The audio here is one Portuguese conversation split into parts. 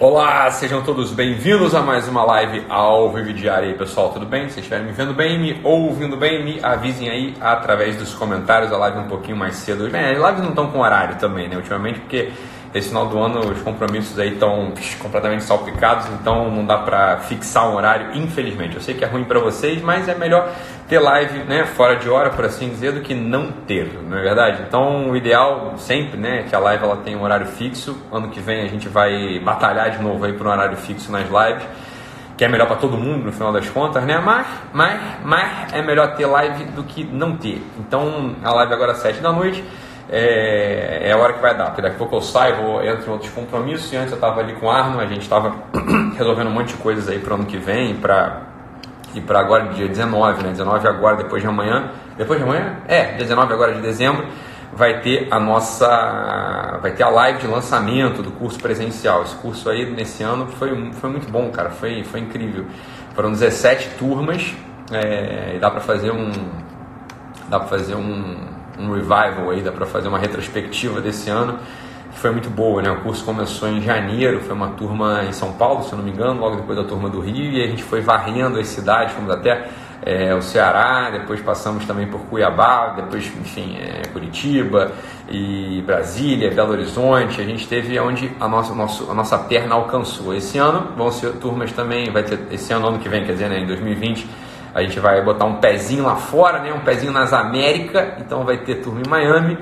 Olá, sejam todos bem-vindos a mais uma live ao vivo diário aí, pessoal, tudo bem? Se estiverem me vendo bem, me ouvindo bem, me avisem aí através dos comentários, a live um pouquinho mais cedo. Bem, as lives não estão com horário também, né, ultimamente, porque esse final do ano os compromissos aí estão completamente salpicados, então não dá para fixar um horário, infelizmente. Eu sei que é ruim para vocês, mas é melhor ter live né, fora de hora, por assim dizer, do que não ter, não é verdade? Então o ideal sempre né, é que a live ela tenha um horário fixo. Ano que vem a gente vai batalhar de novo aí para um horário fixo nas lives que é melhor para todo mundo no final das contas, né? Mas, mas, mas é melhor ter live do que não ter. Então a live agora às 7 da noite é, é a hora que vai dar, porque daqui a pouco eu saio, vou, entro em outros compromissos, e antes eu estava ali com Arno, a gente estava resolvendo um monte de coisas aí para o ano que vem, para e para agora dia 19, né? 19 agora, depois de amanhã, depois de amanhã? É, 19 agora de dezembro, vai ter a nossa, vai ter a live de lançamento do curso presencial. Esse curso aí nesse ano foi, foi muito bom, cara, foi, foi incrível. Foram 17 turmas, é, e dá para fazer um, dá para fazer um, um revival aí, dá para fazer uma retrospectiva desse ano, que foi muito boa, né? O curso começou em janeiro, foi uma turma em São Paulo, se eu não me engano, logo depois da turma do Rio, e a gente foi varrendo as cidades, fomos até é, o Ceará, depois passamos também por Cuiabá, depois, enfim, é, Curitiba e Brasília, Belo Horizonte. A gente teve onde a nossa, nosso, a nossa perna alcançou. Esse ano vão ser turmas também, vai ter esse ano, ano que vem, quer dizer, né, em 2020 a gente vai botar um pezinho lá fora, né? um pezinho nas Américas, então vai ter turma em Miami.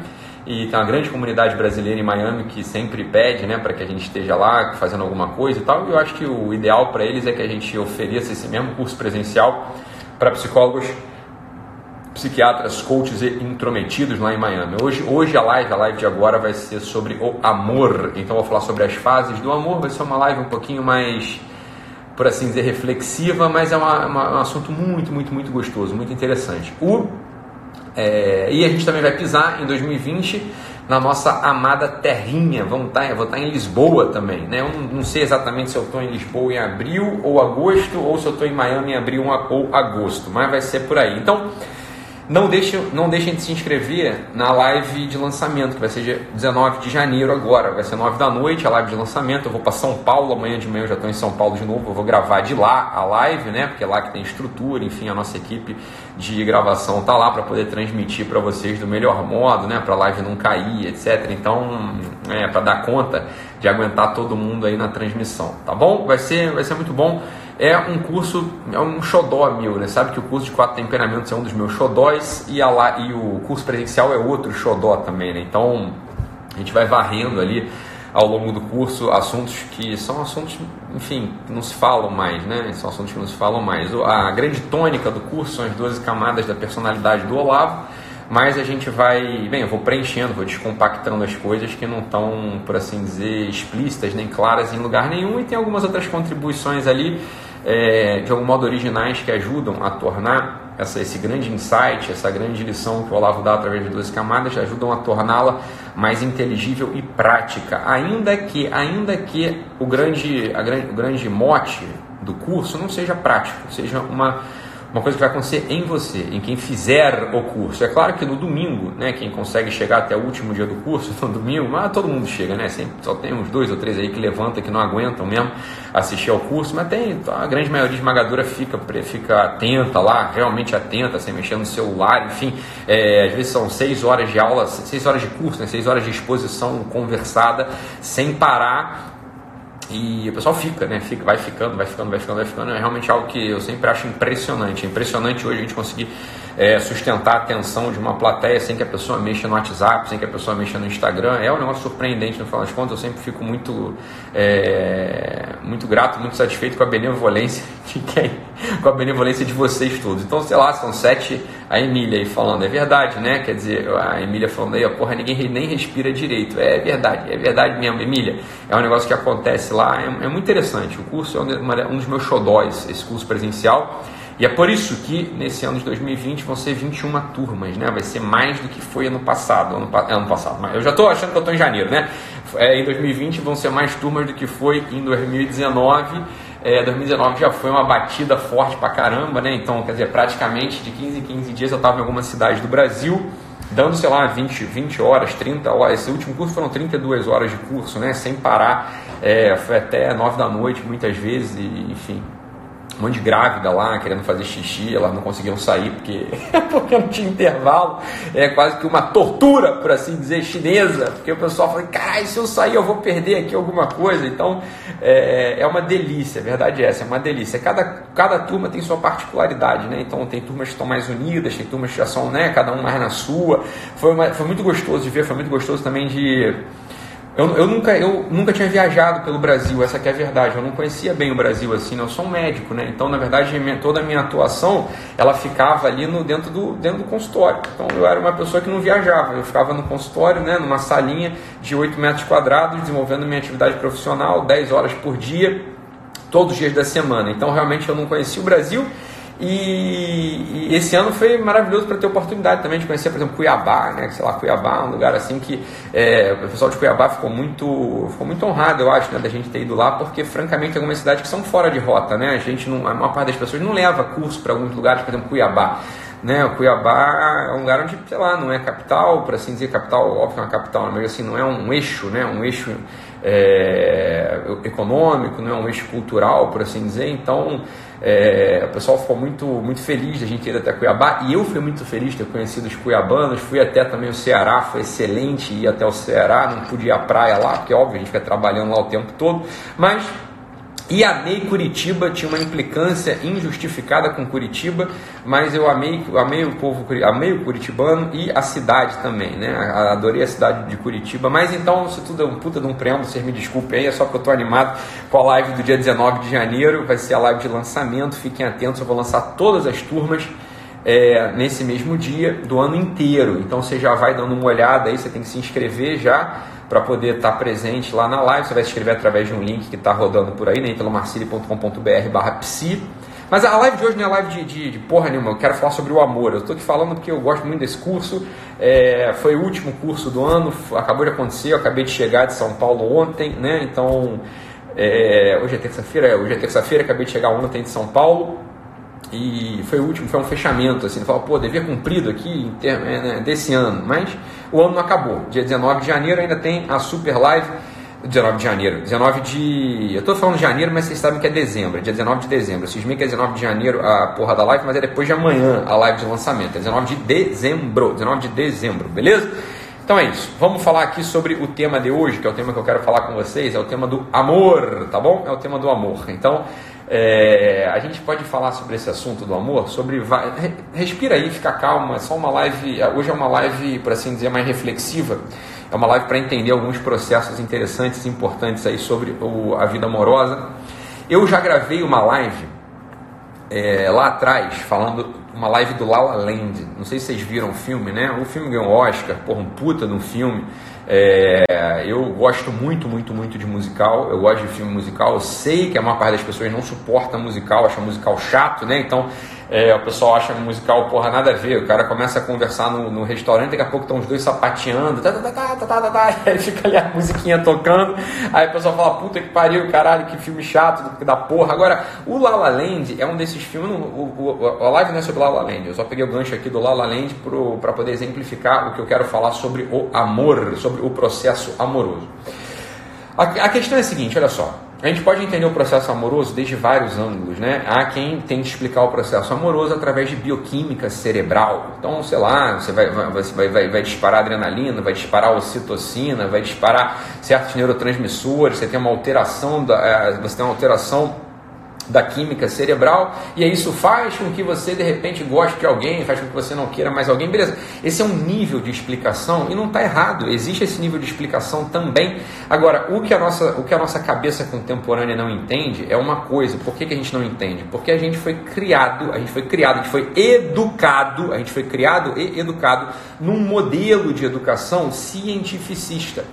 E tem uma grande comunidade brasileira em Miami que sempre pede né, para que a gente esteja lá fazendo alguma coisa e tal. E eu acho que o ideal para eles é que a gente ofereça esse mesmo curso presencial para psicólogos, psiquiatras, coaches e intrometidos lá em Miami. Hoje, hoje a live, a live de agora vai ser sobre o amor. Então vou falar sobre as fases do amor. Vai ser uma live um pouquinho mais por assim dizer, reflexiva, mas é uma, uma, um assunto muito, muito, muito gostoso, muito interessante. O, é, e a gente também vai pisar em 2020 na nossa amada terrinha. Vamos tá, vou estar tá em Lisboa também. Né? Eu não, não sei exatamente se eu estou em Lisboa em abril ou agosto, ou se eu estou em Miami em abril ou agosto, mas vai ser por aí. Então, não deixem, não deixem de se inscrever na live de lançamento, que vai ser dia 19 de janeiro agora. Vai ser 9 da noite a live de lançamento. Eu vou para São Paulo, amanhã de manhã eu já estou em São Paulo de novo. Eu vou gravar de lá a live, né? Porque é lá que tem estrutura, enfim, a nossa equipe de gravação tá lá para poder transmitir para vocês do melhor modo, né? Para a live não cair, etc. Então, é para dar conta de aguentar todo mundo aí na transmissão, tá bom? Vai ser, vai ser muito bom é um curso, é um xodó meu, né? Sabe que o curso de quatro temperamentos é um dos meus xodóis e, a lá, e o curso presencial é outro xodó também, né? Então a gente vai varrendo ali ao longo do curso assuntos que são assuntos, enfim, que não se falam mais, né? São assuntos que não se falam mais. A grande tônica do curso são as 12 camadas da personalidade do Olavo, mas a gente vai, bem, eu vou preenchendo, vou descompactando as coisas que não estão, por assim dizer, explícitas nem claras em lugar nenhum e tem algumas outras contribuições ali é, de algum modo originais que ajudam a tornar essa, esse grande insight, essa grande lição que o Olavo dá através de duas camadas, ajudam a torná-la mais inteligível e prática. Ainda que, ainda que o grande, a, o grande mote do curso não seja prático, seja uma uma coisa que vai acontecer em você, em quem fizer o curso. É claro que no domingo, né, quem consegue chegar até o último dia do curso, no domingo, mas todo mundo chega, né? Sempre, só tem uns dois ou três aí que levanta, que não aguentam mesmo assistir ao curso, mas tem a grande maioria esmagadora fica, fica atenta lá, realmente atenta, sem mexer no celular, enfim, é, às vezes são seis horas de aula, seis horas de curso, né, seis horas de exposição conversada, sem parar e o pessoal fica, né? Fica, vai ficando, vai ficando, vai ficando, vai ficando. É realmente algo que eu sempre acho impressionante. É impressionante hoje a gente conseguir é, sustentar a atenção de uma plateia sem que a pessoa mexa no WhatsApp, sem que a pessoa mexa no Instagram. É um negócio surpreendente no final das contas. Eu sempre fico muito, é, muito grato, muito satisfeito com a benevolência de quem, com a benevolência de vocês todos. Então, sei lá, são sete. A Emília aí falando, é verdade, né? Quer dizer, a Emília falando aí, ó, porra, ninguém nem respira direito. É verdade, é verdade mesmo, Emília. É um negócio que acontece lá, é, é muito interessante. O curso é um, um dos meus xodóis, esse curso presencial. E é por isso que nesse ano de 2020 vão ser 21 turmas, né? Vai ser mais do que foi ano passado. Ano, ano passado, mas eu já estou achando que eu estou em janeiro, né? É, em 2020 vão ser mais turmas do que foi em 2019. É, 2019 já foi uma batida forte pra caramba, né? Então, quer dizer, praticamente de 15 em 15 dias eu estava em alguma cidade do Brasil dando, sei lá, 20, 20 horas, 30 horas. Esse último curso foram 32 horas de curso, né? Sem parar. É, foi até 9 da noite, muitas vezes, e, enfim um monte de grávida lá querendo fazer xixi, elas não conseguiam sair porque, porque não tinha intervalo. É quase que uma tortura, por assim dizer, chinesa, porque o pessoal fala: caralho, se eu sair eu vou perder aqui alguma coisa. Então é, é uma delícia, a verdade é essa, é uma delícia. Cada, cada turma tem sua particularidade, né? Então tem turmas que estão mais unidas, tem turmas que já são, né, cada um mais na sua. Foi, uma, foi muito gostoso de ver, foi muito gostoso também de eu, eu, nunca, eu nunca tinha viajado pelo Brasil, essa é a verdade. Eu não conhecia bem o Brasil assim, né? eu sou um médico, né? Então, na verdade, toda a minha atuação ela ficava ali no, dentro, do, dentro do consultório. Então, eu era uma pessoa que não viajava. Eu ficava no consultório, né? numa salinha de 8 metros quadrados, desenvolvendo minha atividade profissional 10 horas por dia, todos os dias da semana. Então, realmente, eu não conhecia o Brasil e, e, esse ano foi maravilhoso para ter oportunidade também de conhecer, por exemplo, Cuiabá, né? Sei lá, Cuiabá, um lugar assim que é, o pessoal de Cuiabá ficou muito, ficou muito honrado, eu acho, né, da gente ter ido lá, porque francamente tem algumas cidades que são fora de rota, né? A gente, não, a maior parte das pessoas não leva curso para alguns lugares, por exemplo, Cuiabá. Né, o Cuiabá é um lugar onde, sei lá, não é capital, por assim dizer, capital, óbvio que é uma capital, mas assim, não é um eixo, né, um eixo é, econômico, não é um eixo cultural, por assim dizer, então é, o pessoal ficou muito, muito feliz da gente ir até Cuiabá e eu fui muito feliz de ter conhecido os cuiabanos. Fui até também o Ceará, foi excelente ir até o Ceará. Não pude ir à praia lá, porque óbvio a gente fica trabalhando lá o tempo todo, mas e amei Curitiba, tinha uma implicância injustificada com Curitiba, mas eu amei, amei o povo, amei o curitibano e a cidade também, né? Adorei a cidade de Curitiba, mas então, se tudo é um puta de um preâmbulo, vocês me desculpem aí, é só que eu tô animado com a live do dia 19 de janeiro, vai ser a live de lançamento, fiquem atentos, eu vou lançar todas as turmas é, nesse mesmo dia do ano inteiro, então você já vai dando uma olhada aí, você tem que se inscrever já, para poder estar tá presente lá na live. Você vai se inscrever através de um link que está rodando por aí, né, pelo marcili.com.br barra psi. Mas a live de hoje não é live de, de, de, porra nenhuma, eu quero falar sobre o amor. Eu estou aqui falando porque eu gosto muito desse curso. É, foi o último curso do ano, acabou de acontecer, eu acabei de chegar de São Paulo ontem, né? Então, é, hoje é terça-feira, é, hoje é terça-feira, acabei de chegar ontem de São Paulo. E foi o último, foi um fechamento, assim, fala, pô, devia cumprido aqui termo, é, né, desse ano, mas o ano não acabou. Dia 19 de janeiro ainda tem a Super Live. 19 de janeiro, 19 de. Eu estou falando de janeiro, mas vocês sabem que é dezembro, dia 19 de dezembro. Vocês meio que é 19 de janeiro a porra da live, mas é depois de amanhã a live de lançamento. É 19 de dezembro, 19 de dezembro, beleza? Então é isso. Vamos falar aqui sobre o tema de hoje, que é o tema que eu quero falar com vocês, é o tema do amor, tá bom? É o tema do amor. Então, é, a gente pode falar sobre esse assunto do amor, sobre respira aí, fica calma. É só uma live. Hoje é uma live, por assim dizer, mais reflexiva. É uma live para entender alguns processos interessantes e importantes aí sobre o, a vida amorosa. Eu já gravei uma live é, lá atrás falando uma live do La La Land. Não sei se vocês viram o filme, né? O filme ganhou Oscar, porra, um puta no filme. É, eu gosto muito, muito, muito de musical. Eu gosto de filme musical. Eu sei que a maior parte das pessoas não suporta musical, acha musical chato, né? Então é, o pessoal acha musical, porra, nada a ver. O cara começa a conversar no, no restaurante, daqui a pouco estão os dois sapateando, tá, tá, tá, tá, tá, tá, tá, aí fica ali a musiquinha tocando. Aí o pessoal fala, puta que pariu, caralho, que filme chato da porra. Agora, o La La Land é um desses filmes, o, o, a live não é sobre La La Land, eu só peguei o gancho aqui do La La Land para poder exemplificar o que eu quero falar sobre o amor, sobre o processo amoroso. A, a questão é a seguinte, olha só. A gente pode entender o processo amoroso desde vários ângulos, né? Há quem tente explicar o processo amoroso através de bioquímica cerebral. Então, sei lá, você vai, vai, vai, vai disparar adrenalina, vai disparar ocitocina, vai disparar certos neurotransmissores, você tem uma alteração, da, é, você tem uma alteração da química cerebral, e aí isso faz com que você de repente goste de alguém, faz com que você não queira mais alguém, beleza. Esse é um nível de explicação e não está errado, existe esse nível de explicação também. Agora, o que a nossa, o que a nossa cabeça contemporânea não entende é uma coisa, por que, que a gente não entende? Porque a gente foi criado, a gente foi criado, a gente foi educado, a gente foi criado e educado num modelo de educação cientificista.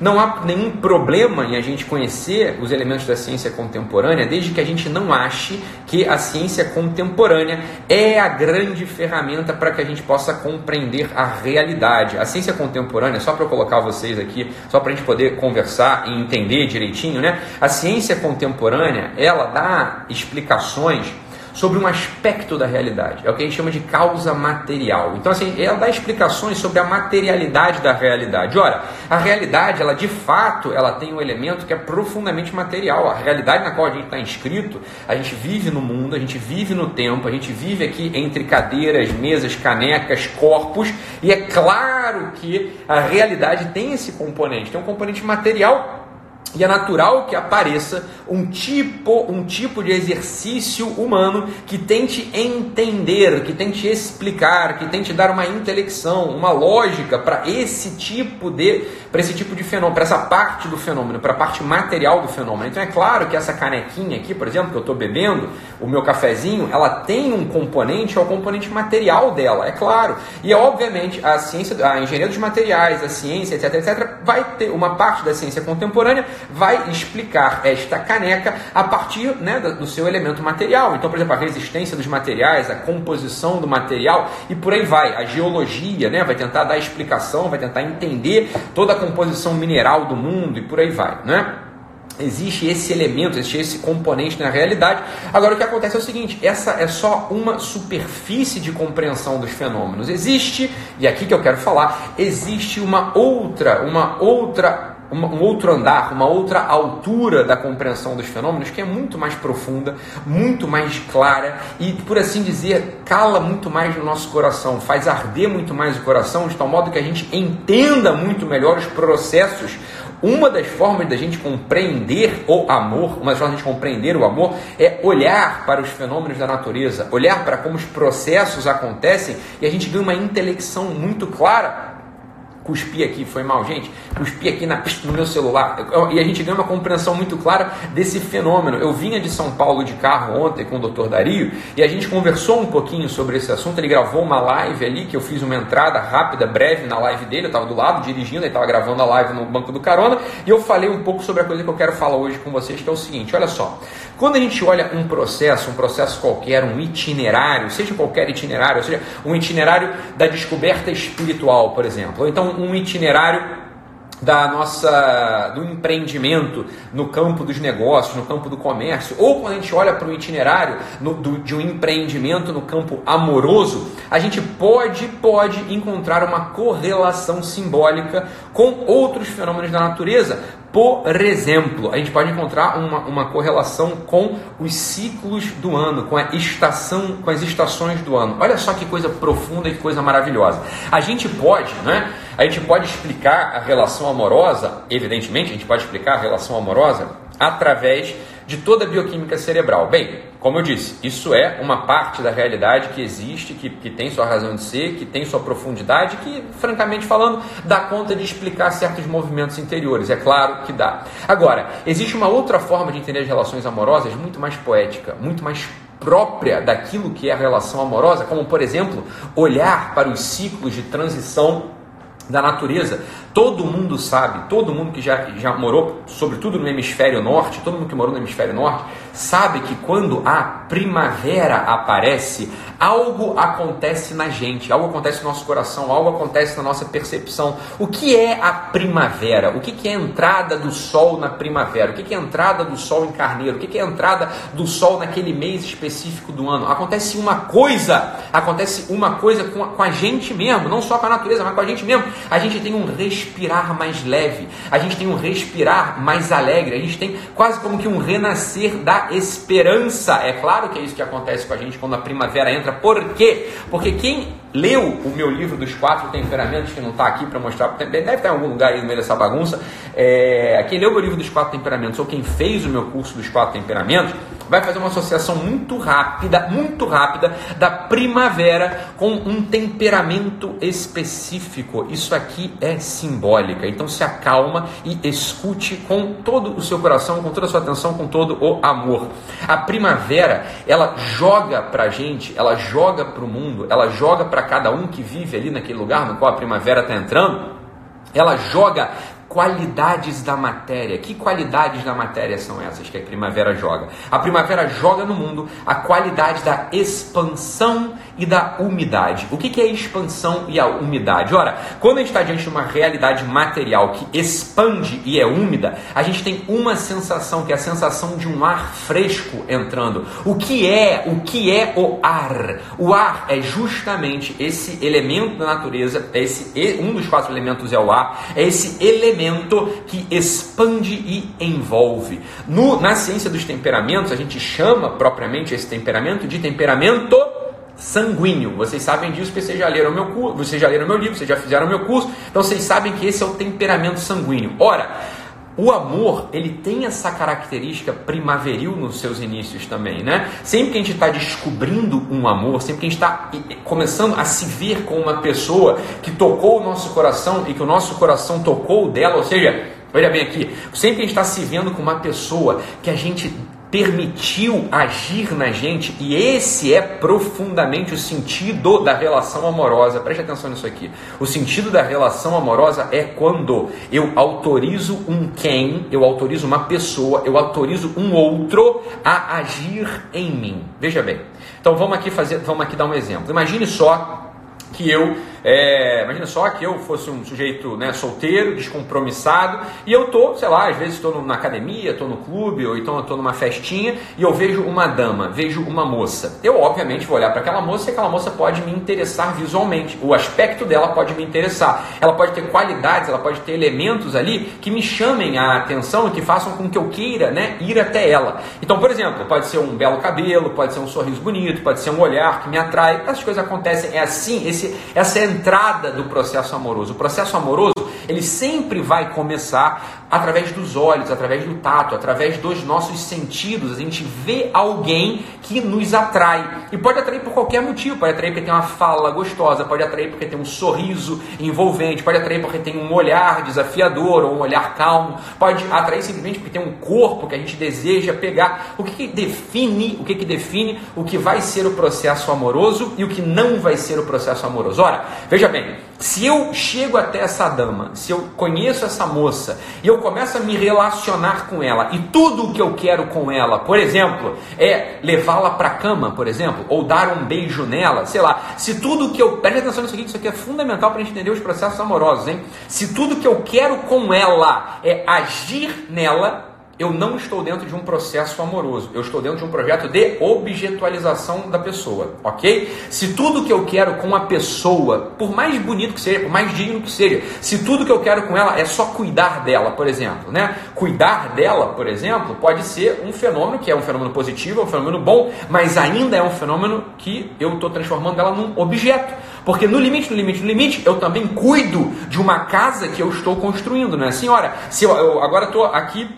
Não há nenhum problema em a gente conhecer os elementos da ciência contemporânea, desde que a gente não ache que a ciência contemporânea é a grande ferramenta para que a gente possa compreender a realidade. A ciência contemporânea, só para eu colocar vocês aqui, só para a gente poder conversar e entender direitinho, né? A ciência contemporânea, ela dá explicações sobre um aspecto da realidade. É o que a gente chama de causa material. Então, assim, ela dá explicações sobre a materialidade da realidade. Ora, a realidade, ela de fato, ela tem um elemento que é profundamente material. A realidade na qual a gente está inscrito, a gente vive no mundo, a gente vive no tempo, a gente vive aqui entre cadeiras, mesas, canecas, corpos, e é claro que a realidade tem esse componente, tem um componente material e é natural que apareça um tipo, um tipo de exercício humano que tente entender, que tente explicar, que tente dar uma intelecção, uma lógica para esse tipo de, para esse tipo de fenômeno, para essa parte do fenômeno, para a parte material do fenômeno. Então é claro que essa canequinha aqui, por exemplo, que eu estou bebendo, o meu cafezinho, ela tem um componente, é o componente material dela, é claro. E obviamente a ciência, a engenharia dos materiais, a ciência, etc, etc, vai ter uma parte da ciência contemporânea vai explicar esta caneca a partir né, do seu elemento material. Então, por exemplo, a resistência dos materiais, a composição do material e por aí vai. A geologia né, vai tentar dar explicação, vai tentar entender toda a composição mineral do mundo e por aí vai. Né? Existe esse elemento, existe esse componente na realidade. Agora, o que acontece é o seguinte: essa é só uma superfície de compreensão dos fenômenos. Existe, e aqui que eu quero falar, existe uma outra, uma outra um outro andar, uma outra altura da compreensão dos fenômenos que é muito mais profunda, muito mais clara e, por assim dizer, cala muito mais no nosso coração, faz arder muito mais o coração, de tal modo que a gente entenda muito melhor os processos. Uma das formas da gente compreender o amor, uma das formas de compreender o amor é olhar para os fenômenos da natureza, olhar para como os processos acontecem e a gente ganha uma intelecção muito clara cuspi aqui, foi mal, gente, cuspi aqui na, no meu celular. E a gente ganha uma compreensão muito clara desse fenômeno. Eu vinha de São Paulo de carro ontem com o Dr. Dario e a gente conversou um pouquinho sobre esse assunto. Ele gravou uma live ali, que eu fiz uma entrada rápida, breve na live dele. Eu estava do lado dirigindo, ele estava gravando a live no banco do carona. E eu falei um pouco sobre a coisa que eu quero falar hoje com vocês, que é o seguinte: olha só. Quando a gente olha um processo, um processo qualquer, um itinerário, seja qualquer itinerário, seja um itinerário da descoberta espiritual, por exemplo, ou então um itinerário da nossa do empreendimento no campo dos negócios, no campo do comércio, ou quando a gente olha para o itinerário no, do, de um empreendimento no campo amoroso, a gente pode pode encontrar uma correlação simbólica com outros fenômenos da natureza, por exemplo, a gente pode encontrar uma, uma correlação com os ciclos do ano, com a estação, com as estações do ano. Olha só que coisa profunda e que coisa maravilhosa. A gente pode, né? A gente pode explicar a relação amorosa, evidentemente, a gente pode explicar a relação amorosa através de toda a bioquímica cerebral. Bem, como eu disse, isso é uma parte da realidade que existe, que, que tem sua razão de ser, que tem sua profundidade, que, francamente falando, dá conta de explicar certos movimentos interiores. É claro que dá. Agora, existe uma outra forma de entender as relações amorosas muito mais poética, muito mais própria daquilo que é a relação amorosa, como, por exemplo, olhar para os ciclos de transição da natureza. Todo mundo sabe, todo mundo que já, já morou, sobretudo no hemisfério norte, todo mundo que morou no hemisfério norte, sabe que quando a primavera aparece, algo acontece na gente, algo acontece no nosso coração, algo acontece na nossa percepção. O que é a primavera? O que é a entrada do sol na primavera? O que é a entrada do sol em carneiro? O que é a entrada do sol naquele mês específico do ano? Acontece uma coisa, acontece uma coisa com a, com a gente mesmo, não só com a natureza, mas com a gente mesmo. A gente tem um respirar mais leve, a gente tem um respirar mais alegre, a gente tem quase como que um renascer da esperança. É claro que é isso que acontece com a gente quando a primavera entra. Por quê? Porque quem leu o meu livro dos quatro temperamentos, que não está aqui para mostrar, deve estar em algum lugar aí no meio dessa bagunça. É, quem leu o meu livro dos quatro temperamentos ou quem fez o meu curso dos quatro temperamentos vai fazer uma associação muito rápida, muito rápida da primavera com um temperamento específico. Isso aqui é simbólica. Então se acalma e escute com todo o seu coração, com toda a sua atenção, com todo o amor. A primavera, ela joga para a gente, ela joga para o mundo, ela joga para cada um que vive ali naquele lugar no qual a primavera está entrando, ela joga qualidades da matéria. Que qualidades da matéria são essas que a primavera joga? A primavera joga no mundo a qualidade da expansão e da umidade. O que é a expansão e a umidade? Ora, quando a gente está diante de uma realidade material que expande e é úmida, a gente tem uma sensação que é a sensação de um ar fresco entrando. O que é? O que é o ar? O ar é justamente esse elemento da natureza, é esse um dos quatro elementos é o ar, é esse elemento que expande e envolve. No, na ciência dos temperamentos, a gente chama propriamente esse temperamento de temperamento sanguíneo. Vocês sabem disso porque vocês já leram meu curso, vocês já leram meu livro, vocês já fizeram meu curso, então vocês sabem que esse é o temperamento sanguíneo. Ora, o amor, ele tem essa característica primaveril nos seus inícios também, né? Sempre que a gente está descobrindo um amor, sempre que a gente está começando a se ver com uma pessoa que tocou o nosso coração e que o nosso coração tocou dela, ou seja, olha bem aqui, sempre que a gente está se vendo com uma pessoa que a gente permitiu agir na gente, e esse é profundamente o sentido da relação amorosa. Preste atenção nisso aqui. O sentido da relação amorosa é quando eu autorizo um quem, eu autorizo uma pessoa, eu autorizo um outro a agir em mim. Veja bem. Então vamos aqui fazer, vamos aqui dar um exemplo. Imagine só que eu é, imagina só que eu fosse um sujeito né, solteiro, descompromissado, e eu tô, sei lá, às vezes estou na academia, estou no clube, ou então estou numa festinha, e eu vejo uma dama, vejo uma moça. Eu, obviamente, vou olhar para aquela moça e aquela moça pode me interessar visualmente. O aspecto dela pode me interessar. Ela pode ter qualidades, ela pode ter elementos ali que me chamem a atenção e que façam com que eu queira né, ir até ela. Então, por exemplo, pode ser um belo cabelo, pode ser um sorriso bonito, pode ser um olhar que me atrai. Essas coisas acontecem. É assim, esse, essa é entrada do processo amoroso. O processo amoroso, ele sempre vai começar através dos olhos, através do tato, através dos nossos sentidos. A gente vê alguém que nos atrai. E pode atrair por qualquer motivo. Pode atrair porque tem uma fala gostosa, pode atrair porque tem um sorriso envolvente, pode atrair porque tem um olhar desafiador ou um olhar calmo, pode atrair simplesmente porque tem um corpo que a gente deseja pegar. O que, que define, o que, que define o que vai ser o processo amoroso e o que não vai ser o processo amoroso? Ora, veja bem, se eu chego até essa dama, se eu conheço essa moça e eu começo a me relacionar com ela e tudo o que eu quero com ela, por exemplo, é levá-la para a cama, por exemplo, ou dar um beijo nela, sei lá, se tudo que eu. Preste atenção nisso aqui, isso aqui é fundamental para entender os processos amorosos, hein? Se tudo que eu quero com ela é agir nela, eu não estou dentro de um processo amoroso, eu estou dentro de um projeto de objetualização da pessoa, ok? Se tudo que eu quero com a pessoa, por mais bonito que seja, por mais digno que seja, se tudo que eu quero com ela é só cuidar dela, por exemplo, né? Cuidar dela, por exemplo, pode ser um fenômeno que é um fenômeno positivo, é um fenômeno bom, mas ainda é um fenômeno que eu estou transformando ela num objeto. Porque no limite, no limite, no limite, eu também cuido de uma casa que eu estou construindo, não é assim? Se eu, eu agora estou aqui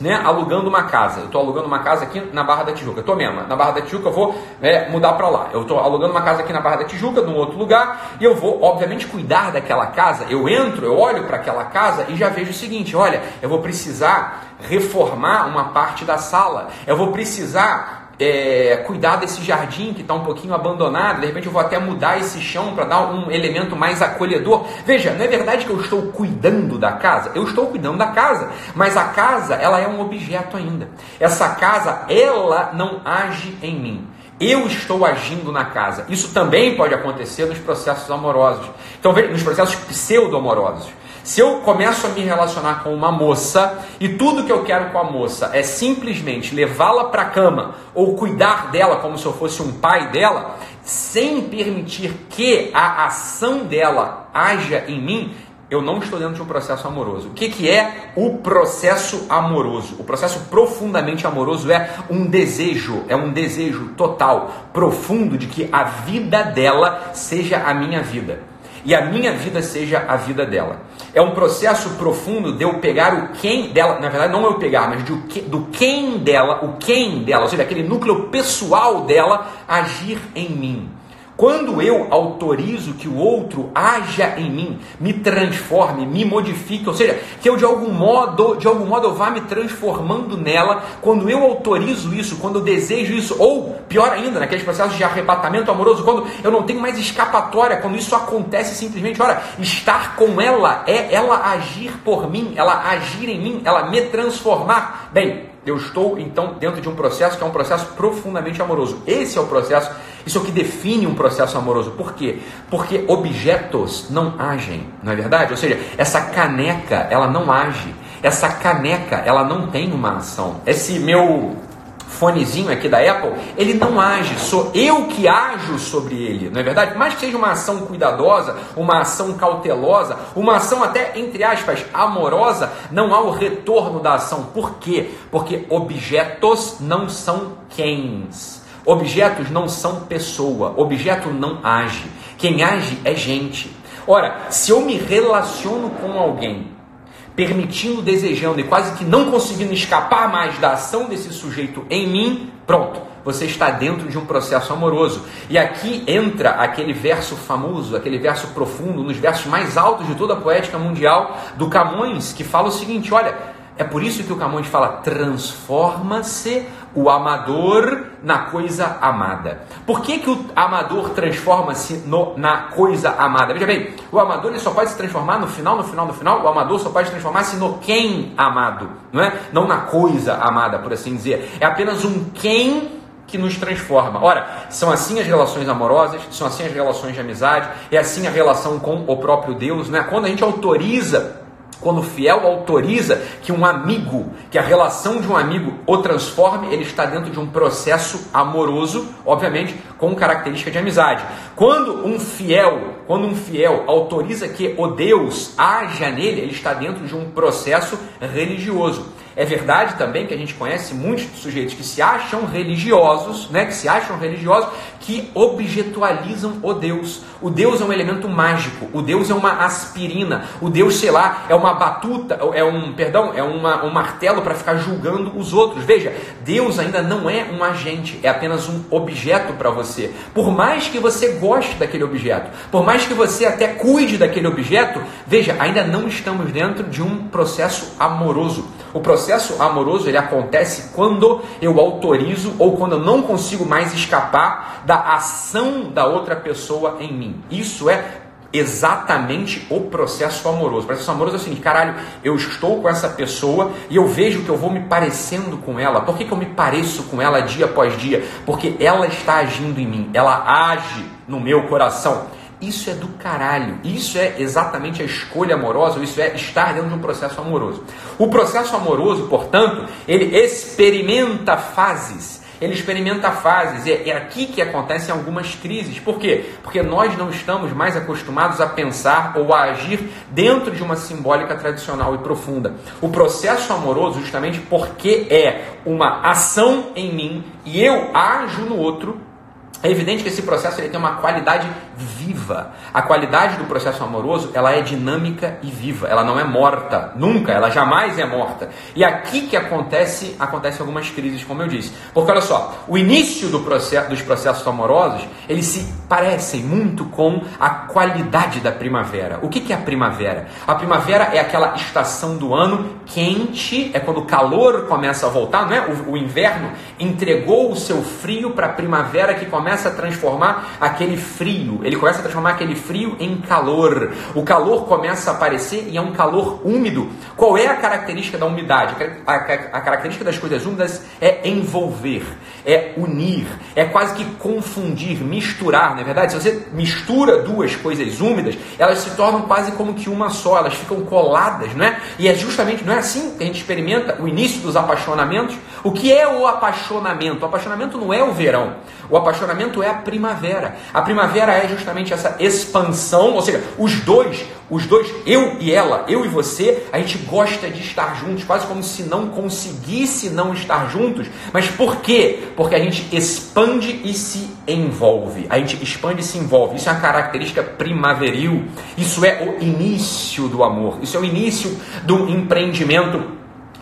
né, alugando uma casa. Eu estou alugando uma casa aqui na Barra da Tijuca. Eu estou mesmo, na Barra da Tijuca eu vou é, mudar para lá. Eu estou alugando uma casa aqui na Barra da Tijuca, num outro lugar, e eu vou, obviamente, cuidar daquela casa. Eu entro, eu olho para aquela casa e já vejo o seguinte: olha, eu vou precisar reformar uma parte da sala. Eu vou precisar é, cuidar desse jardim que está um pouquinho abandonado, de repente eu vou até mudar esse chão para dar um elemento mais acolhedor. Veja, não é verdade que eu estou cuidando da casa? Eu estou cuidando da casa, mas a casa ela é um objeto ainda. Essa casa ela não age em mim. Eu estou agindo na casa. Isso também pode acontecer nos processos amorosos. Então, veja, nos processos pseudo-amorosos. Se eu começo a me relacionar com uma moça e tudo que eu quero com a moça é simplesmente levá-la para a cama ou cuidar dela como se eu fosse um pai dela, sem permitir que a ação dela haja em mim, eu não estou dentro de um processo amoroso. O que, que é o processo amoroso? O processo profundamente amoroso é um desejo, é um desejo total, profundo de que a vida dela seja a minha vida e a minha vida seja a vida dela. É um processo profundo de eu pegar o quem dela, na verdade não eu pegar, mas do, que, do quem dela, o quem dela, ou seja, aquele núcleo pessoal dela agir em mim. Quando eu autorizo que o outro haja em mim, me transforme, me modifique, ou seja, que eu de algum modo, de algum modo eu vá me transformando nela, quando eu autorizo isso, quando eu desejo isso, ou pior ainda, naqueles processos de arrebatamento amoroso, quando eu não tenho mais escapatória, quando isso acontece simplesmente, olha, estar com ela é ela agir por mim, ela agir em mim, ela me transformar. Bem, eu estou então dentro de um processo que é um processo profundamente amoroso. Esse é o processo, isso é o que define um processo amoroso. Por quê? Porque objetos não agem, não é verdade? Ou seja, essa caneca, ela não age. Essa caneca, ela não tem uma ação. Esse meu fonezinho aqui da Apple, ele não age, sou eu que ajo sobre ele, não é verdade? Mais que seja uma ação cuidadosa, uma ação cautelosa, uma ação até, entre aspas, amorosa, não há o retorno da ação. Por quê? Porque objetos não são quens. Objetos não são pessoa, objeto não age. Quem age é gente. Ora, se eu me relaciono com alguém permitindo, desejando e quase que não conseguindo escapar mais da ação desse sujeito em mim, pronto, você está dentro de um processo amoroso. E aqui entra aquele verso famoso, aquele verso profundo, nos versos mais altos de toda a poética mundial do Camões, que fala o seguinte: olha, é por isso que o Camões fala: transforma-se o amador na coisa amada. Por que, que o amador transforma-se na coisa amada? Veja bem, o amador ele só pode se transformar no final, no final, no final. O amador só pode transformar-se no quem amado, não é? Não na coisa amada, por assim dizer. É apenas um quem que nos transforma. Ora, são assim as relações amorosas, são assim as relações de amizade, é assim a relação com o próprio Deus, não é? Quando a gente autoriza quando o fiel autoriza que um amigo, que a relação de um amigo o transforme, ele está dentro de um processo amoroso, obviamente, com característica de amizade. Quando um fiel, quando um fiel autoriza que o Deus haja nele, ele está dentro de um processo religioso. É verdade também que a gente conhece muitos sujeitos que se acham religiosos, né, que se acham religiosos, que objetualizam o Deus. O Deus é um elemento mágico, o Deus é uma aspirina, o Deus, sei lá, é uma batuta, é um, perdão, é uma, um martelo para ficar julgando os outros. Veja, Deus ainda não é um agente, é apenas um objeto para você. Por mais que você goste daquele objeto, por mais que você até cuide daquele objeto, veja, ainda não estamos dentro de um processo amoroso. O processo amoroso ele acontece quando eu autorizo ou quando eu não consigo mais escapar da ação da outra pessoa em mim. Isso é exatamente o processo amoroso. O processo amoroso é o seguinte, caralho, eu estou com essa pessoa e eu vejo que eu vou me parecendo com ela. Por que, que eu me pareço com ela dia após dia? Porque ela está agindo em mim, ela age no meu coração. Isso é do caralho. Isso é exatamente a escolha amorosa, isso é estar dentro de um processo amoroso. O processo amoroso, portanto, ele experimenta fases. Ele experimenta fases, é, é aqui que acontecem algumas crises. Por quê? Porque nós não estamos mais acostumados a pensar ou a agir dentro de uma simbólica tradicional e profunda. O processo amoroso, justamente porque é uma ação em mim e eu ajo no outro, é evidente que esse processo ele tem uma qualidade viva. A qualidade do processo amoroso, ela é dinâmica e viva. Ela não é morta, nunca, ela jamais é morta. E aqui que acontece, acontece algumas crises, como eu disse. Porque olha só, o início do processo, dos processos amorosos, eles se parecem muito com a qualidade da primavera. O que, que é a primavera? A primavera é aquela estação do ano quente, é quando o calor começa a voltar, não é? O, o inverno entregou o seu frio para a primavera que começa começa a transformar aquele frio, ele começa a transformar aquele frio em calor. O calor começa a aparecer e é um calor úmido. Qual é a característica da umidade? A, a, a característica das coisas úmidas é envolver, é unir, é quase que confundir, misturar, não é verdade? Se você mistura duas coisas úmidas, elas se tornam quase como que uma só, elas ficam coladas, não é? E é justamente, não é assim que a gente experimenta o início dos apaixonamentos? O que é o apaixonamento? O apaixonamento não é o verão. O apaixonamento é a primavera. A primavera é justamente essa expansão, ou seja, os dois, os dois, eu e ela, eu e você, a gente gosta de estar juntos, quase como se não conseguisse não estar juntos. Mas por quê? Porque a gente expande e se envolve. A gente expande e se envolve. Isso é uma característica primaveril. Isso é o início do amor. Isso é o início do empreendimento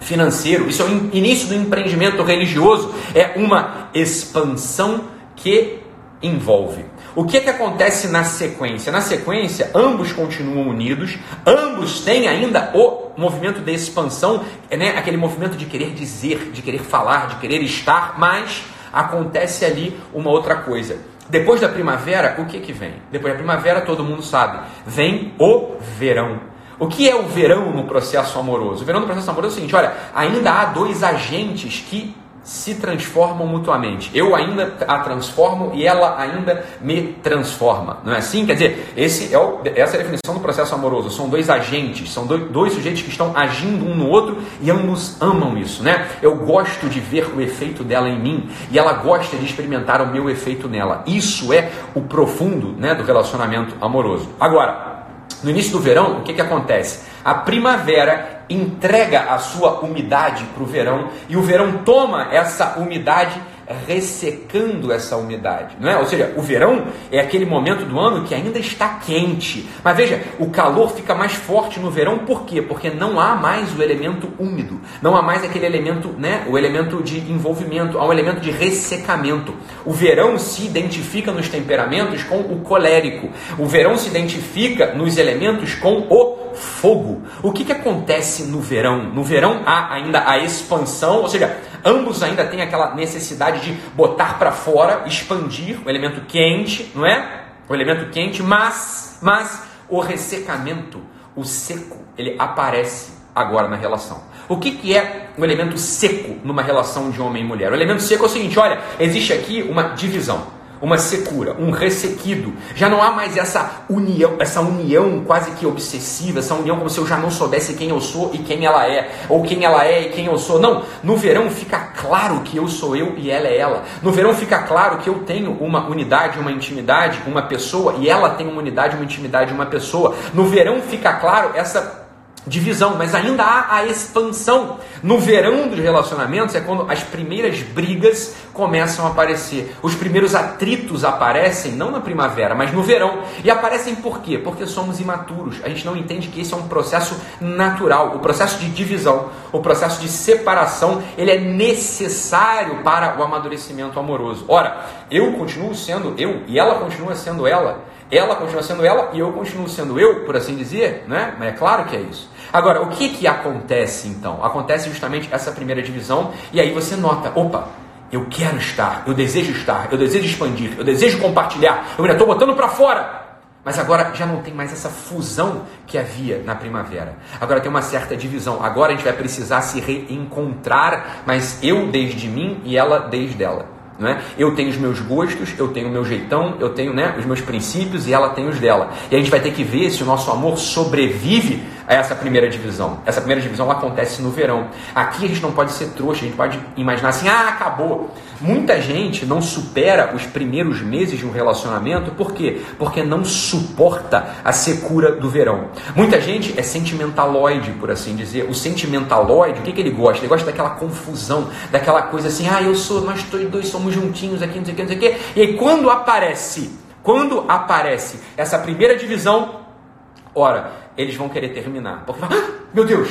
financeiro, isso é o início do empreendimento religioso, é uma expansão que envolve. O que, que acontece na sequência? Na sequência, ambos continuam unidos, ambos têm ainda o movimento de expansão, né? aquele movimento de querer dizer, de querer falar, de querer estar, mas acontece ali uma outra coisa. Depois da primavera, o que, que vem? Depois da primavera, todo mundo sabe, vem o verão. O que é o verão no processo amoroso? O verão no processo amoroso é o seguinte: olha, ainda há dois agentes que se transformam mutuamente. Eu ainda a transformo e ela ainda me transforma. Não é assim? Quer dizer, esse é o, essa é a definição do processo amoroso. São dois agentes, são dois, dois sujeitos que estão agindo um no outro e ambos amam isso, né? Eu gosto de ver o efeito dela em mim e ela gosta de experimentar o meu efeito nela. Isso é o profundo, né, do relacionamento amoroso. Agora, no início do verão, o que, que acontece? A primavera entrega a sua umidade para o verão e o verão toma essa umidade ressecando essa umidade, não é? Ou seja, o verão é aquele momento do ano que ainda está quente. Mas veja, o calor fica mais forte no verão, por quê? Porque não há mais o elemento úmido, não há mais aquele elemento, né, o elemento de envolvimento, há um elemento de ressecamento. O verão se identifica nos temperamentos com o colérico. O verão se identifica nos elementos com o fogo. O que, que acontece no verão? No verão há ainda a expansão, ou seja, Ambos ainda têm aquela necessidade de botar para fora, expandir o elemento quente, não é? O elemento quente, mas, mas o ressecamento, o seco, ele aparece agora na relação. O que, que é um elemento seco numa relação de homem e mulher? O elemento seco é o seguinte: olha, existe aqui uma divisão uma secura, um ressequido. Já não há mais essa união, essa união quase que obsessiva, essa união como se eu já não soubesse quem eu sou e quem ela é, ou quem ela é e quem eu sou. Não, no verão fica claro que eu sou eu e ela é ela. No verão fica claro que eu tenho uma unidade, uma intimidade, uma pessoa e ela tem uma unidade, uma intimidade, uma pessoa. No verão fica claro essa divisão, mas ainda há a expansão. No verão dos relacionamentos é quando as primeiras brigas começam a aparecer. Os primeiros atritos aparecem não na primavera, mas no verão. E aparecem por quê? Porque somos imaturos. A gente não entende que esse é um processo natural. O processo de divisão, o processo de separação, ele é necessário para o amadurecimento amoroso. Ora, eu continuo sendo eu e ela continua sendo ela. Ela continua sendo ela e eu continuo sendo eu, por assim dizer, né? Mas é claro que é isso. Agora, o que que acontece então? Acontece justamente essa primeira divisão e aí você nota, opa, eu quero estar, eu desejo estar, eu desejo expandir, eu desejo compartilhar, eu ainda estou botando para fora. Mas agora já não tem mais essa fusão que havia na primavera. Agora tem uma certa divisão. Agora a gente vai precisar se reencontrar, mas eu desde mim e ela desde ela. Não é? Eu tenho os meus gostos, eu tenho o meu jeitão, eu tenho né, os meus princípios e ela tem os dela. E a gente vai ter que ver se o nosso amor sobrevive a essa primeira divisão. Essa primeira divisão acontece no verão. Aqui a gente não pode ser trouxa, a gente pode imaginar assim: ah, acabou. Muita gente não supera os primeiros meses de um relacionamento, por quê? Porque não suporta a secura do verão. Muita gente é sentimentaloide, por assim dizer. O sentimentaloide, o que, que ele gosta? Ele gosta daquela confusão, daquela coisa assim: ah, eu sou, nós dois somos juntinhos aqui, não sei o que, não sei o que. E aí quando aparece, quando aparece essa primeira divisão, ora, eles vão querer terminar. Porque, ah, meu Deus,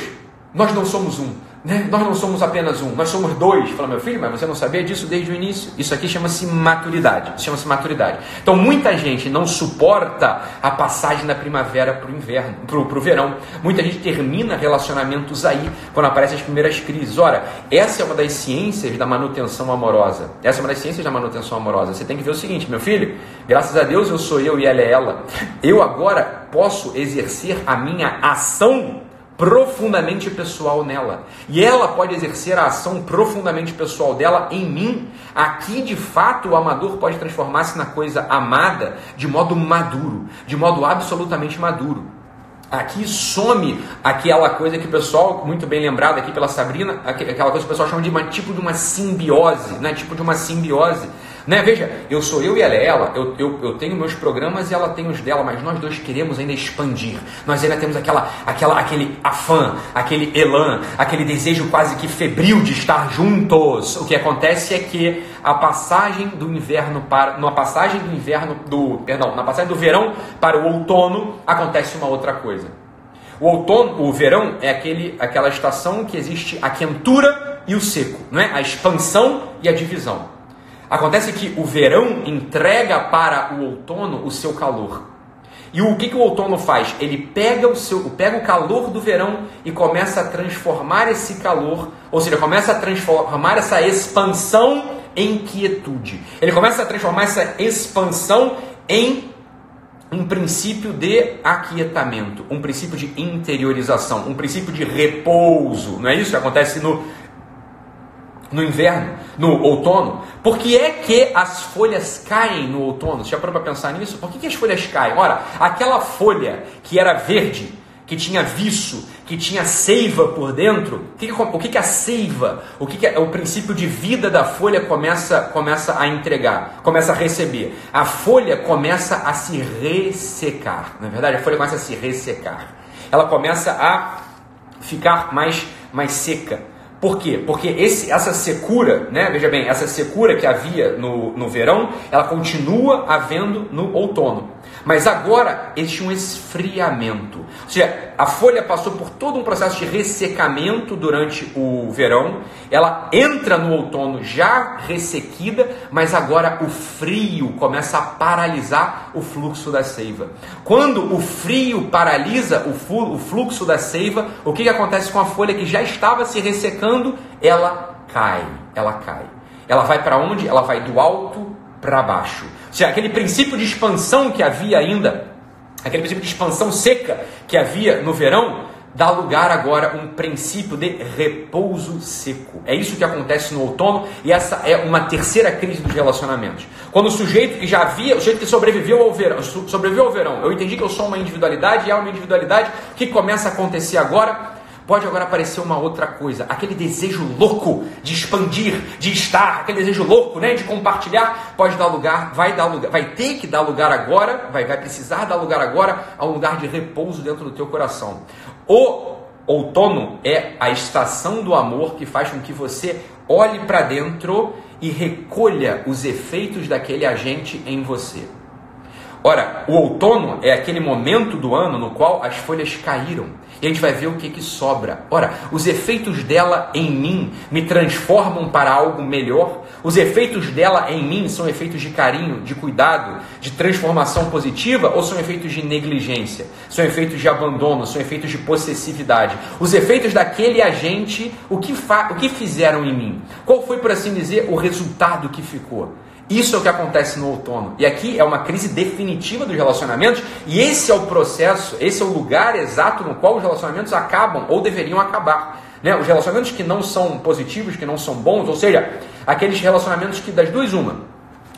nós não somos um. Né? Nós não somos apenas um, nós somos dois. Fala, meu filho, mas você não sabia disso desde o início? Isso aqui chama-se maturidade. Chama-se maturidade. Então, muita gente não suporta a passagem da primavera para o inverno, para o verão. Muita gente termina relacionamentos aí, quando aparecem as primeiras crises. Ora, essa é uma das ciências da manutenção amorosa. Essa é uma das ciências da manutenção amorosa. Você tem que ver o seguinte, meu filho, graças a Deus eu sou eu e ela é ela. Eu agora posso exercer a minha ação profundamente pessoal nela. E ela pode exercer a ação profundamente pessoal dela em mim. Aqui, de fato, o amador pode transformar-se na coisa amada de modo maduro, de modo absolutamente maduro. Aqui some aquela coisa que o pessoal, muito bem lembrado aqui pela Sabrina, aquela coisa que o pessoal chama de uma tipo de uma simbiose, né? tipo de uma simbiose né? Veja, eu sou eu e ela é ela, eu, eu, eu tenho meus programas e ela tem os dela, mas nós dois queremos ainda expandir. Nós ainda temos aquela, aquela, aquele afã, aquele elan, aquele desejo quase que febril de estar juntos. O que acontece é que a passagem do inverno para. Na passagem do inverno, do. Perdão, na passagem do verão para o outono, acontece uma outra coisa. O outono, o verão é aquele, aquela estação que existe a quentura e o seco, não é? A expansão e a divisão. Acontece que o verão entrega para o outono o seu calor. E o que, que o outono faz? Ele pega o, seu, pega o calor do verão e começa a transformar esse calor, ou seja, começa a transformar essa expansão em quietude. Ele começa a transformar essa expansão em um princípio de aquietamento, um princípio de interiorização, um princípio de repouso. Não é isso que acontece no no inverno, no outono? Por que é que as folhas caem no outono? Você já parou para pensar nisso? Por que, que as folhas caem? Ora, aquela folha que era verde, que tinha viço, que tinha seiva por dentro, o que, o que, que a seiva, o que, que é o princípio de vida da folha começa, começa a entregar, começa a receber? A folha começa a se ressecar, na verdade? A folha começa a se ressecar. Ela começa a ficar mais, mais seca. Por quê? Porque esse, essa secura, né, veja bem, essa secura que havia no, no verão, ela continua havendo no outono. Mas agora existe um esfriamento. Ou seja, a folha passou por todo um processo de ressecamento durante o verão, ela entra no outono já ressequida, mas agora o frio começa a paralisar o fluxo da seiva. Quando o frio paralisa o fluxo da seiva, o que, que acontece com a folha que já estava se ressecando? Ela cai, ela cai. Ela vai para onde? Ela vai do alto para baixo seja, aquele princípio de expansão que havia ainda, aquele princípio de expansão seca que havia no verão, dá lugar agora a um princípio de repouso seco. É isso que acontece no outono e essa é uma terceira crise dos relacionamentos. Quando o sujeito que já havia, o sujeito que sobreviveu ao verão, sobreviveu ao verão, eu entendi que eu sou uma individualidade e é uma individualidade, o que começa a acontecer agora? Pode agora aparecer uma outra coisa, aquele desejo louco de expandir, de estar, aquele desejo louco, né, de compartilhar, pode dar lugar, vai dar lugar, vai ter que dar lugar agora, vai, vai precisar dar lugar agora a um lugar de repouso dentro do teu coração. O outono é a estação do amor que faz com que você olhe para dentro e recolha os efeitos daquele agente em você. Ora, o outono é aquele momento do ano no qual as folhas caíram e a gente vai ver o que, que sobra. Ora, os efeitos dela em mim me transformam para algo melhor. Os efeitos dela em mim são efeitos de carinho, de cuidado, de transformação positiva ou são efeitos de negligência? São efeitos de abandono, são efeitos de possessividade. Os efeitos daquele agente, o que, o que fizeram em mim? Qual foi, por assim dizer, o resultado que ficou? Isso é o que acontece no outono. E aqui é uma crise definitiva dos relacionamentos, e esse é o processo, esse é o lugar exato no qual os relacionamentos acabam ou deveriam acabar. Né? Os relacionamentos que não são positivos, que não são bons, ou seja, aqueles relacionamentos que das duas uma,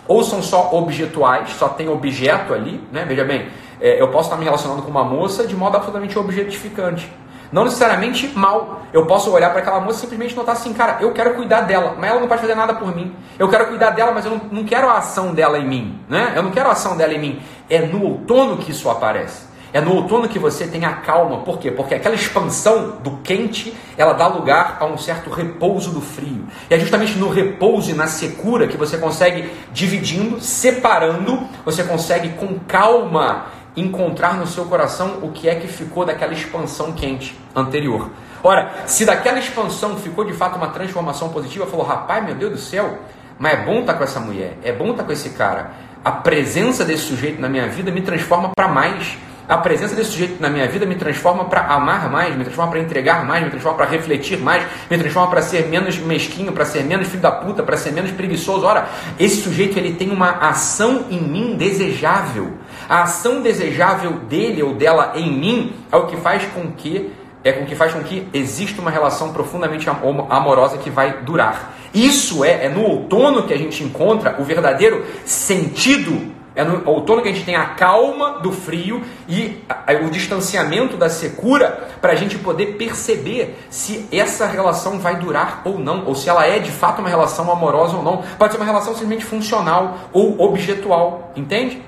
ou são só objetuais, só tem objeto ali, né? Veja bem, é, eu posso estar me relacionando com uma moça de modo absolutamente objetificante. Não necessariamente mal. Eu posso olhar para aquela moça e simplesmente notar assim, cara, eu quero cuidar dela, mas ela não pode fazer nada por mim. Eu quero cuidar dela, mas eu não, não quero a ação dela em mim. Né? Eu não quero a ação dela em mim. É no outono que isso aparece. É no outono que você tem a calma. Por quê? Porque aquela expansão do quente, ela dá lugar a um certo repouso do frio. E é justamente no repouso e na secura que você consegue dividindo, separando, você consegue com calma encontrar no seu coração o que é que ficou daquela expansão quente anterior. Ora, se daquela expansão ficou de fato uma transformação positiva, falou: rapaz, meu Deus do céu, mas é bom estar com essa mulher, é bom estar com esse cara. A presença desse sujeito na minha vida me transforma para mais. A presença desse sujeito na minha vida me transforma para amar mais, me transforma para entregar mais, me transforma para refletir mais, me transforma para ser menos mesquinho, para ser menos filho da puta, para ser menos preguiçoso. Ora, esse sujeito ele tem uma ação em mim desejável. A ação desejável dele ou dela em mim é o que faz com que é com que faz com que exista uma relação profundamente amorosa que vai durar. Isso é, é no outono que a gente encontra o verdadeiro sentido é no outono que a gente tem a calma do frio e o distanciamento da secura para a gente poder perceber se essa relação vai durar ou não, ou se ela é de fato uma relação amorosa ou não. Pode ser uma relação simplesmente funcional ou objetual, entende?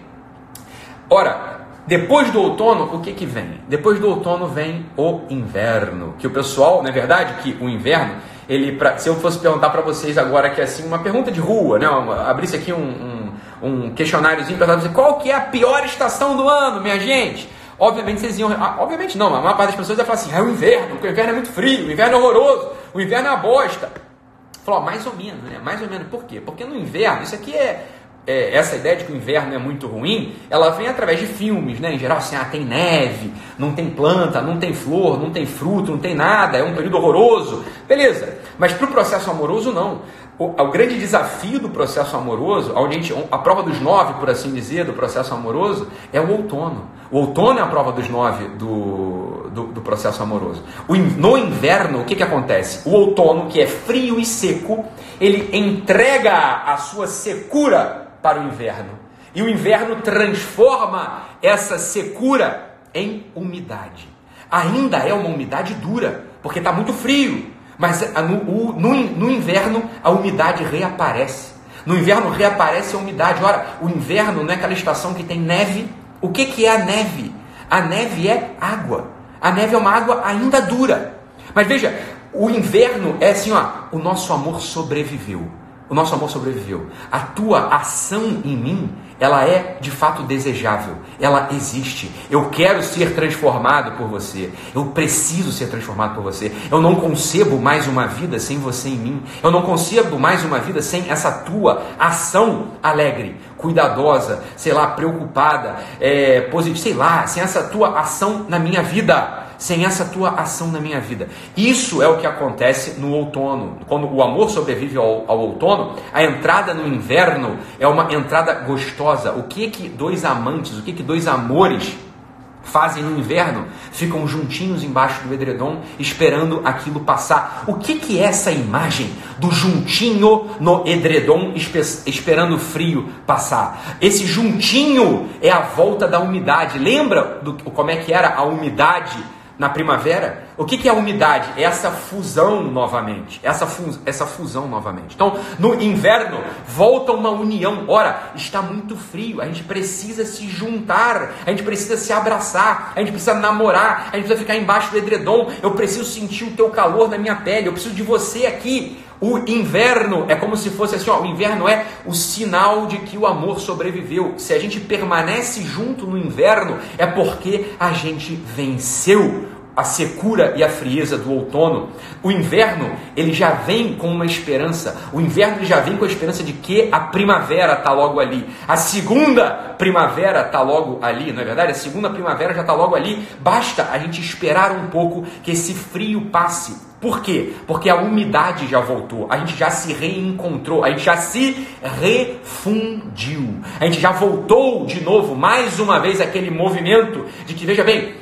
Ora, depois do outono, o que, que vem? Depois do outono vem o inverno, que o pessoal, não é verdade que o inverno, ele, pra, se eu fosse perguntar para vocês agora que é assim, uma pergunta de rua, né, abrisse aqui um, um, um questionáriozinho para dizer qual que é a pior estação do ano, minha gente? Obviamente vocês iam, ah, obviamente não, a maior parte das pessoas vai falar assim, é o inverno, porque o inverno é muito frio, o inverno é horroroso, o inverno é uma bosta. Falou, mais ou menos, né? Mais ou menos. Por quê? Porque no inverno, isso aqui é, é, essa ideia de que o inverno é muito ruim, ela vem através de filmes, né? Em geral, assim, ah, tem neve, não tem planta, não tem flor, não tem fruto, não tem nada, é um período horroroso. Beleza, mas para o processo amoroso, não. O, o, grande desafio do processo amoroso, a, gente, a prova dos nove, por assim dizer, do processo amoroso, é o outono. O outono é a prova dos nove do, do, do processo amoroso. O, no inverno, o que, que acontece? O outono, que é frio e seco, ele entrega a sua secura para o inverno. E o inverno transforma essa secura em umidade. Ainda é uma umidade dura, porque está muito frio. Mas no, no, no inverno a umidade reaparece. No inverno reaparece a umidade. Ora, o inverno não é aquela estação que tem neve. O que, que é a neve? A neve é água. A neve é uma água ainda dura. Mas veja, o inverno é assim, ó, o nosso amor sobreviveu. O nosso amor sobreviveu. A tua ação em mim, ela é de fato desejável. Ela existe. Eu quero ser transformado por você. Eu preciso ser transformado por você. Eu não concebo mais uma vida sem você em mim. Eu não concebo mais uma vida sem essa tua ação alegre, cuidadosa, sei lá, preocupada, é, positiva, sei lá, sem essa tua ação na minha vida sem essa tua ação na minha vida. Isso é o que acontece no outono. Quando o amor sobrevive ao, ao outono, a entrada no inverno é uma entrada gostosa. O que que dois amantes, o que que dois amores fazem no inverno, ficam juntinhos embaixo do edredom, esperando aquilo passar. O que, que é essa imagem do juntinho no edredom, esperando o frio passar? Esse juntinho é a volta da umidade. Lembra do, como é que era a umidade na primavera, o que, que é a umidade? É essa fusão novamente. Essa, fu essa fusão novamente. Então, no inverno, volta uma união. Ora, está muito frio, a gente precisa se juntar, a gente precisa se abraçar, a gente precisa namorar, a gente precisa ficar embaixo do edredom. Eu preciso sentir o teu calor na minha pele, eu preciso de você aqui. O inverno é como se fosse assim: ó, o inverno é o sinal de que o amor sobreviveu. Se a gente permanece junto no inverno, é porque a gente venceu a secura e a frieza do outono. O inverno, ele já vem com uma esperança. O inverno já vem com a esperança de que a primavera está logo ali. A segunda primavera está logo ali, não é verdade? A segunda primavera já está logo ali. Basta a gente esperar um pouco que esse frio passe por quê? Porque a umidade já voltou, a gente já se reencontrou, a gente já se refundiu, a gente já voltou de novo, mais uma vez, aquele movimento de que, veja bem,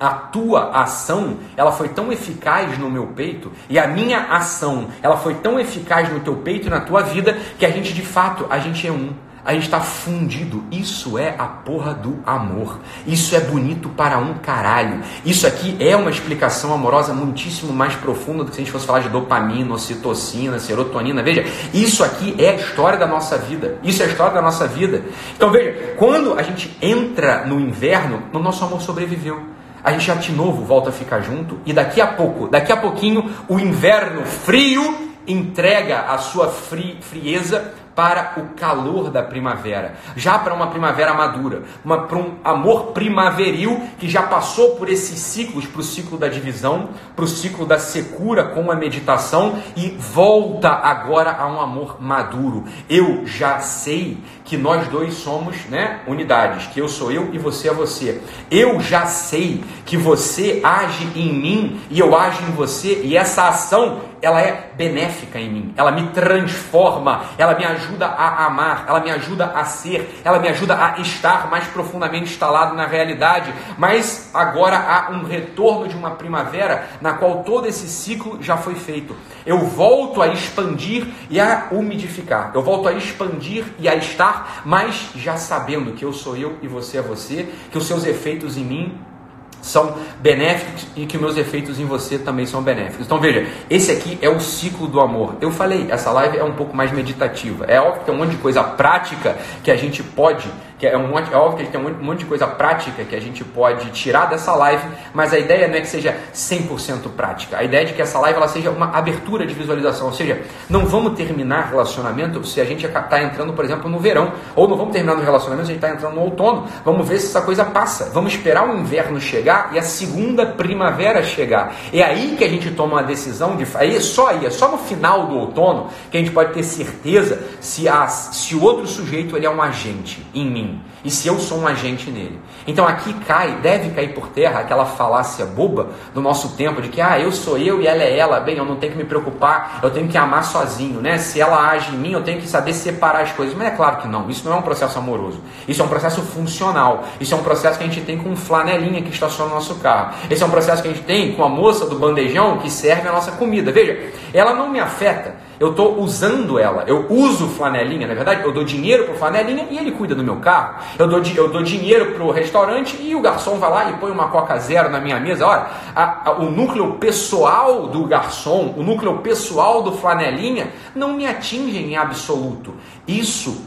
a tua ação, ela foi tão eficaz no meu peito, e a minha ação, ela foi tão eficaz no teu peito e na tua vida, que a gente de fato, a gente é um a gente está fundido. Isso é a porra do amor. Isso é bonito para um caralho. Isso aqui é uma explicação amorosa muitíssimo mais profunda do que se a gente fosse falar de dopamina, ocitocina, serotonina. Veja, isso aqui é a história da nossa vida. Isso é a história da nossa vida. Então veja, quando a gente entra no inverno, o nosso amor sobreviveu. A gente já de novo volta a ficar junto e daqui a pouco, daqui a pouquinho, o inverno frio entrega a sua fri, frieza para o calor da primavera, já para uma primavera madura, para um amor primaveril que já passou por esses ciclos, para o ciclo da divisão, para o ciclo da secura com a meditação e volta agora a um amor maduro. Eu já sei que nós dois somos né, unidades, que eu sou eu e você é você. Eu já sei que você age em mim e eu ajo em você, e essa ação ela é benéfica em mim, ela me transforma, ela me ajuda a amar, ela me ajuda a ser, ela me ajuda a estar mais profundamente instalado na realidade. Mas agora há um retorno de uma primavera na qual todo esse ciclo já foi feito. Eu volto a expandir e a umidificar, eu volto a expandir e a estar, mas já sabendo que eu sou eu e você é você, que os seus efeitos em mim são benéficos e que meus efeitos em você também são benéficos. Então veja, esse aqui é o ciclo do amor. Eu falei, essa live é um pouco mais meditativa. É óbvio que tem um monte de coisa prática que a gente pode que é um monte, é óbvio que a gente tem um monte de coisa prática que a gente pode tirar dessa live, mas a ideia não é que seja 100% prática. A ideia é de que essa live ela seja uma abertura de visualização, ou seja, não vamos terminar relacionamento se a gente está entrando, por exemplo, no verão, ou não vamos terminar no relacionamento se a gente está entrando no outono. Vamos ver se essa coisa passa. Vamos esperar o inverno chegar e a segunda primavera chegar. É aí que a gente toma uma decisão de aí só aí, é só no final do outono que a gente pode ter certeza se se o outro sujeito ele é um agente em mim e se eu sou um agente nele. Então aqui cai, deve cair por terra aquela falácia boba do nosso tempo de que ah, eu sou eu e ela é ela, bem, eu não tenho que me preocupar, eu tenho que amar sozinho, né? Se ela age em mim, eu tenho que saber separar as coisas. Mas é claro que não, isso não é um processo amoroso. Isso é um processo funcional. Isso é um processo que a gente tem com um flanelinha que estaciona no nosso carro. Esse é um processo que a gente tem com a moça do bandejão que serve a nossa comida. Veja, ela não me afeta eu estou usando ela. Eu uso flanelinha, na verdade, eu dou dinheiro para flanelinha e ele cuida do meu carro. Eu dou, eu dou dinheiro para o restaurante e o garçom vai lá e põe uma Coca Zero na minha mesa. Olha, a, a, o núcleo pessoal do garçom, o núcleo pessoal do flanelinha não me atinge em absoluto. Isso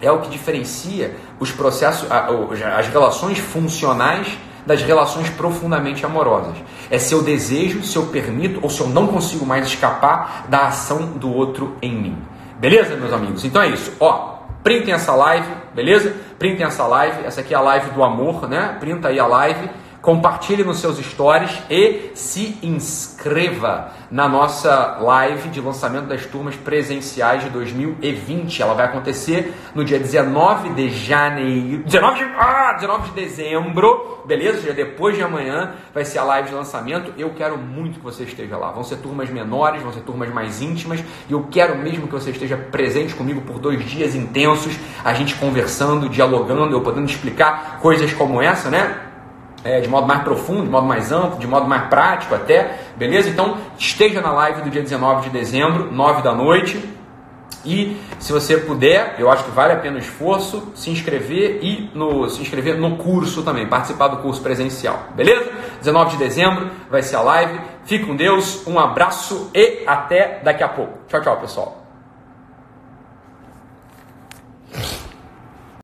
é o que diferencia os processos, as relações funcionais das relações profundamente amorosas. É se eu desejo, se eu permito ou se eu não consigo mais escapar da ação do outro em mim. Beleza, meus amigos? Então é isso. Ó, printem essa live, beleza? Printem essa live. Essa aqui é a live do amor, né? Printa aí a live compartilhe nos seus stories e se inscreva na nossa live de lançamento das turmas presenciais de 2020. Ela vai acontecer no dia 19 de janeiro, 19 de, ah, 19 de dezembro, beleza? Já depois de amanhã vai ser a live de lançamento. Eu quero muito que você esteja lá. Vão ser turmas menores, vão ser turmas mais íntimas e eu quero mesmo que você esteja presente comigo por dois dias intensos, a gente conversando, dialogando, eu podendo explicar coisas como essa, né? É, de modo mais profundo, de modo mais amplo, de modo mais prático até, beleza? Então esteja na live do dia 19 de dezembro, 9 da noite. E se você puder, eu acho que vale a pena o esforço, se inscrever e no, se inscrever no curso também, participar do curso presencial, beleza? 19 de dezembro vai ser a live. Fique com Deus, um abraço e até daqui a pouco. Tchau, tchau, pessoal.